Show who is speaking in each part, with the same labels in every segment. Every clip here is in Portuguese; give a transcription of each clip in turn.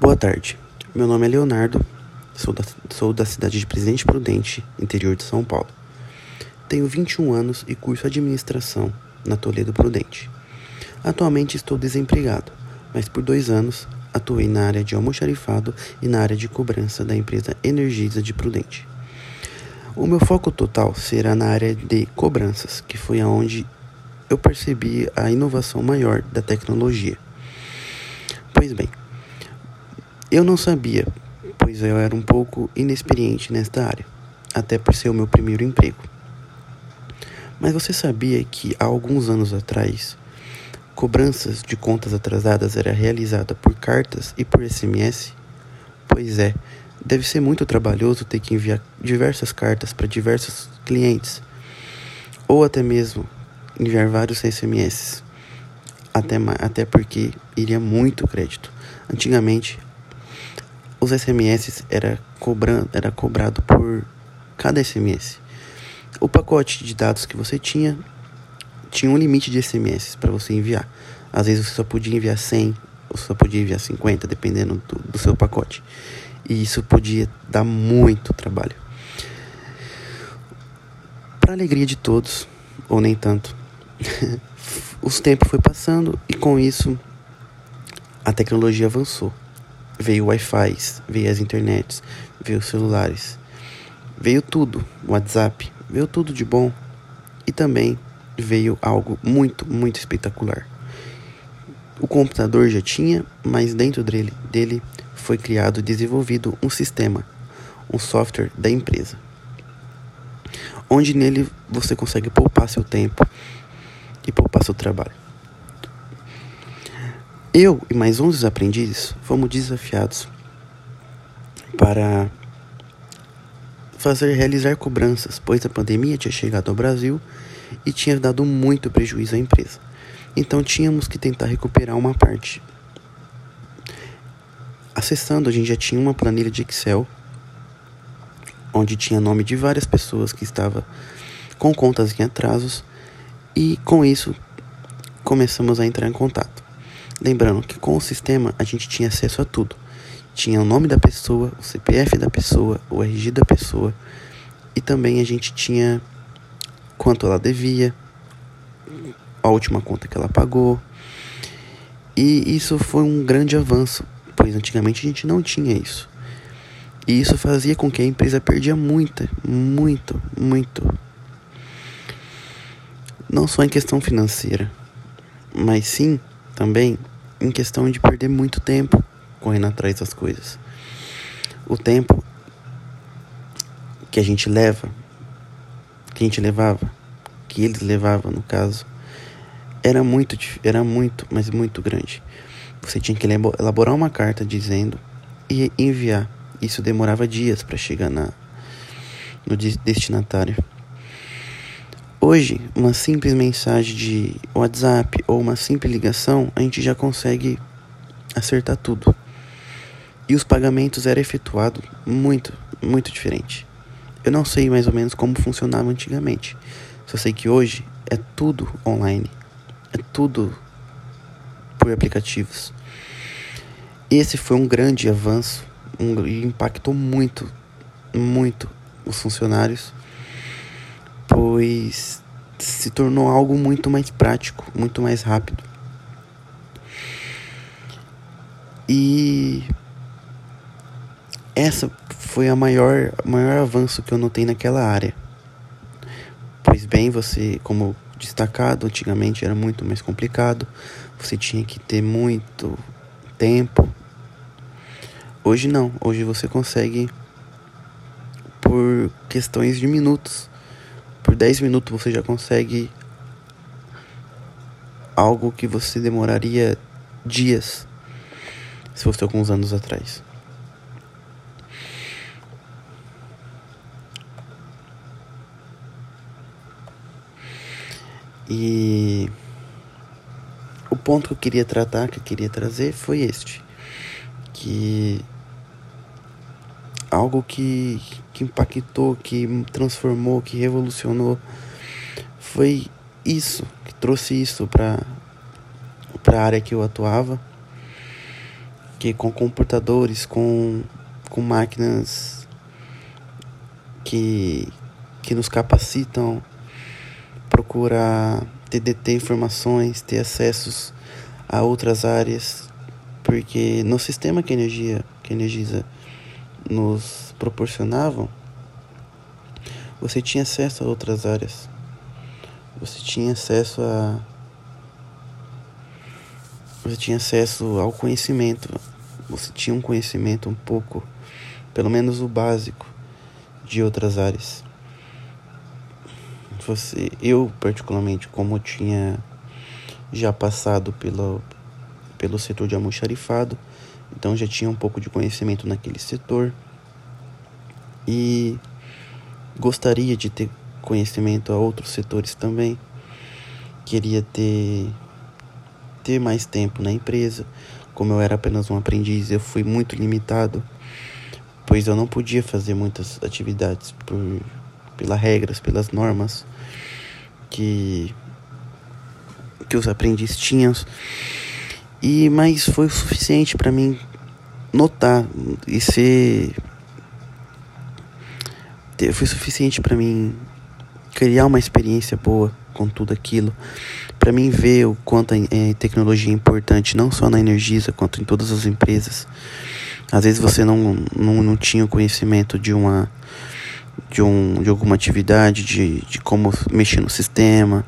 Speaker 1: Boa tarde, meu nome é Leonardo, sou da, sou da cidade de Presidente Prudente, interior de São Paulo. Tenho 21 anos e curso administração na Toledo Prudente. Atualmente estou desempregado, mas por dois anos atuei na área de almoxarifado e na área de cobrança da empresa Energisa de Prudente. O meu foco total será na área de cobranças, que foi aonde eu percebi a inovação maior da tecnologia. Pois bem, eu não sabia, pois eu era um pouco inexperiente nesta área, até por ser o meu primeiro emprego. Mas você sabia que há alguns anos atrás, cobranças de contas atrasadas era realizada por cartas e por SMS? Pois é, deve ser muito trabalhoso ter que enviar diversas cartas para diversos clientes, ou até mesmo enviar vários SMS, até, até porque iria muito crédito. Antigamente, os SMS era, cobran, era cobrado por cada SMS. O pacote de dados que você tinha tinha um limite de SMS para você enviar. Às vezes você só podia enviar 100 ou só podia enviar 50, dependendo do, do seu pacote. E isso podia dar muito trabalho. Para alegria de todos, ou nem tanto, os tempos foi passando e com isso a tecnologia avançou. Veio o Wi-Fi, veio as internets, veio os celulares, veio tudo, WhatsApp, veio tudo de bom e também veio algo muito, muito espetacular. O computador já tinha, mas dentro dele, dele foi criado e desenvolvido um sistema, um software da empresa, onde nele você consegue poupar seu tempo e poupar seu trabalho. Eu e mais 11 aprendizes fomos desafiados para fazer realizar cobranças, pois a pandemia tinha chegado ao Brasil e tinha dado muito prejuízo à empresa. Então tínhamos que tentar recuperar uma parte. Acessando, a gente já tinha uma planilha de Excel onde tinha nome de várias pessoas que estavam com contas em atrasos e com isso começamos a entrar em contato. Lembrando que com o sistema a gente tinha acesso a tudo. Tinha o nome da pessoa, o CPF da pessoa, o RG da pessoa e também a gente tinha quanto ela devia, a última conta que ela pagou. E isso foi um grande avanço, pois antigamente a gente não tinha isso. E isso fazia com que a empresa perdia muita, muito, muito. Não só em questão financeira, mas sim também em questão de perder muito tempo correndo atrás das coisas. O tempo que a gente leva, que a gente levava, que eles levavam no caso, era muito, era muito, mas muito grande. Você tinha que elaborar uma carta dizendo e enviar. Isso demorava dias para chegar na, no destinatário. Hoje, uma simples mensagem de WhatsApp ou uma simples ligação, a gente já consegue acertar tudo. E os pagamentos eram efetuados muito, muito diferente. Eu não sei mais ou menos como funcionava antigamente. Só sei que hoje é tudo online. É tudo por aplicativos. Esse foi um grande avanço um, e impactou muito, muito os funcionários, pois se tornou algo muito mais prático, muito mais rápido. E essa foi a maior, maior avanço que eu notei naquela área. Pois bem, você, como destacado, antigamente era muito mais complicado, você tinha que ter muito tempo. Hoje não, hoje você consegue por questões de minutos. Por 10 minutos você já consegue algo que você demoraria dias se fosse alguns anos atrás. E o ponto que eu queria tratar, que eu queria trazer foi este, que algo que, que impactou, que transformou, que revolucionou. Foi isso, que trouxe isso para para a área que eu atuava que com computadores, com, com máquinas que, que nos capacitam procurar ter informações, ter acessos a outras áreas, porque no sistema que energia que a Energisa nos proporcionavam, você tinha acesso a outras áreas. Você tinha acesso a você tinha acesso ao conhecimento. Você tinha um conhecimento um pouco, pelo menos o básico de outras áreas. Você, eu particularmente, como tinha já passado pelo, pelo setor de almoxarifado, então já tinha um pouco de conhecimento naquele setor e gostaria de ter conhecimento a outros setores também. Queria ter ter mais tempo na empresa. Como eu era apenas um aprendiz, eu fui muito limitado, pois eu não podia fazer muitas atividades por pelas regras, pelas normas que que os aprendizes tinham. E mas foi o suficiente para mim notar e ser foi suficiente para mim criar uma experiência boa com tudo aquilo, para mim ver o quanto a é, tecnologia é importante não só na Energisa quanto em todas as empresas. Às vezes você não, não, não tinha o conhecimento de uma de, um, de alguma atividade, de, de como mexer no sistema.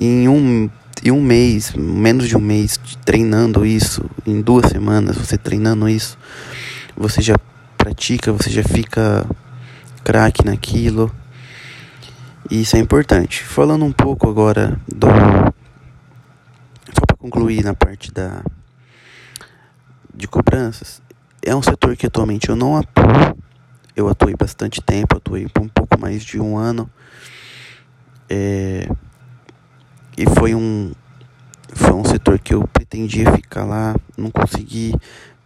Speaker 1: E em um em um mês, menos de um mês, treinando isso, em duas semanas, você treinando isso, você já pratica, você já fica craque naquilo. E isso é importante. Falando um pouco agora do. Só para concluir na parte da. de cobranças, é um setor que atualmente eu não atuo. Eu atuei bastante tempo, atuei por um pouco mais de um ano. É, e foi um foi um setor que eu pretendia ficar lá, não consegui,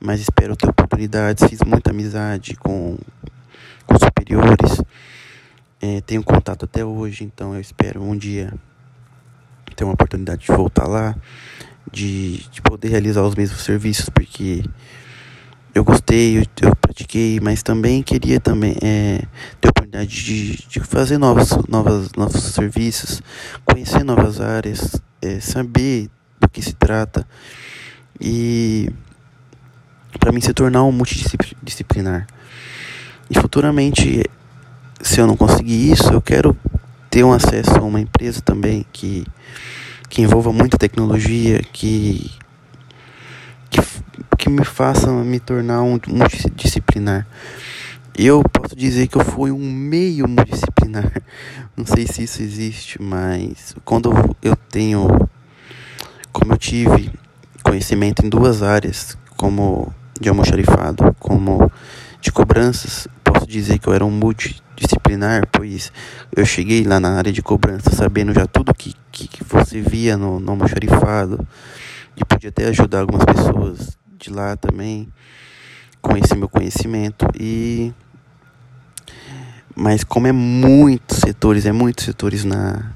Speaker 1: mas espero ter oportunidades. Fiz muita amizade com, com superiores, é, tenho contato até hoje, então eu espero um dia ter uma oportunidade de voltar lá, de, de poder realizar os mesmos serviços, porque eu gostei, eu, eu pratiquei, mas também queria também é, ter a oportunidade de, de fazer novos, novas, novos serviços, conhecer novas áreas, é, saber do que se trata e para mim se tornar um multidisciplinar. E futuramente, se eu não conseguir isso, eu quero ter um acesso a uma empresa também que, que envolva muita tecnologia, que, que me faça me tornar um multidisciplinar. Eu posso dizer que eu fui um meio multidisciplinar. Não sei se isso existe, mas quando eu tenho, como eu tive conhecimento em duas áreas, como de almoxarifado, como de cobranças, posso dizer que eu era um multidisciplinar, pois eu cheguei lá na área de cobrança sabendo já tudo que, que, que você via no, no almoxarifado e podia até ajudar algumas pessoas de lá também esse meu conhecimento e mas como é muitos setores, é muitos setores na,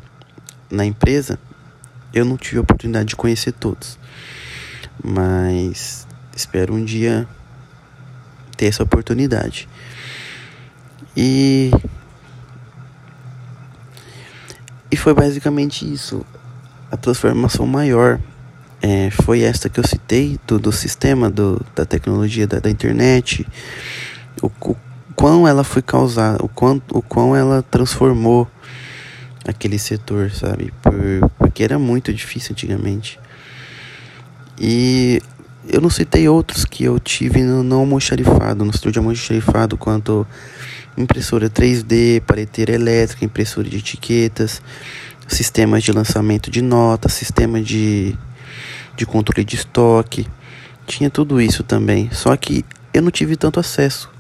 Speaker 1: na empresa, eu não tive a oportunidade de conhecer todos. Mas espero um dia ter essa oportunidade. E e foi basicamente isso. A transformação maior é, foi esta que eu citei do, do sistema, do, da tecnologia, da, da internet, o, o quão ela foi causada, o quão, o quão ela transformou aquele setor, sabe? Por, porque era muito difícil antigamente. E eu não citei outros que eu tive no não almoxarifado, no de almoxarifado, quanto impressora 3D, paleteira elétrica, impressora de etiquetas, sistemas de lançamento de notas, sistema de, de controle de estoque. Tinha tudo isso também, só que eu não tive tanto acesso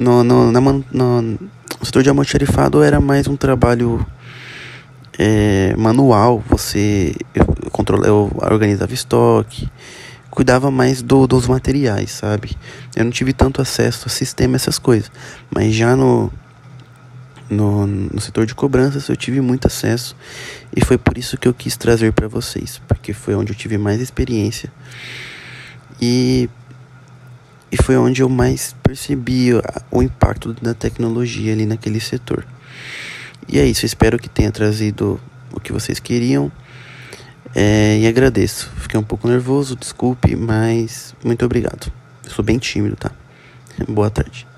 Speaker 1: no, no, na, no, no setor de almoxarifado era mais um trabalho é, manual. Você eu, eu, eu organizava estoque, cuidava mais do, dos materiais, sabe? Eu não tive tanto acesso a sistema, essas coisas. Mas já no, no, no setor de cobranças eu tive muito acesso e foi por isso que eu quis trazer para vocês, porque foi onde eu tive mais experiência E, e foi onde eu mais percebi o impacto da tecnologia ali naquele setor. E é isso, espero que tenha trazido o que vocês queriam. É, e agradeço. Fiquei um pouco nervoso, desculpe, mas muito obrigado. Eu sou bem tímido, tá? Boa tarde.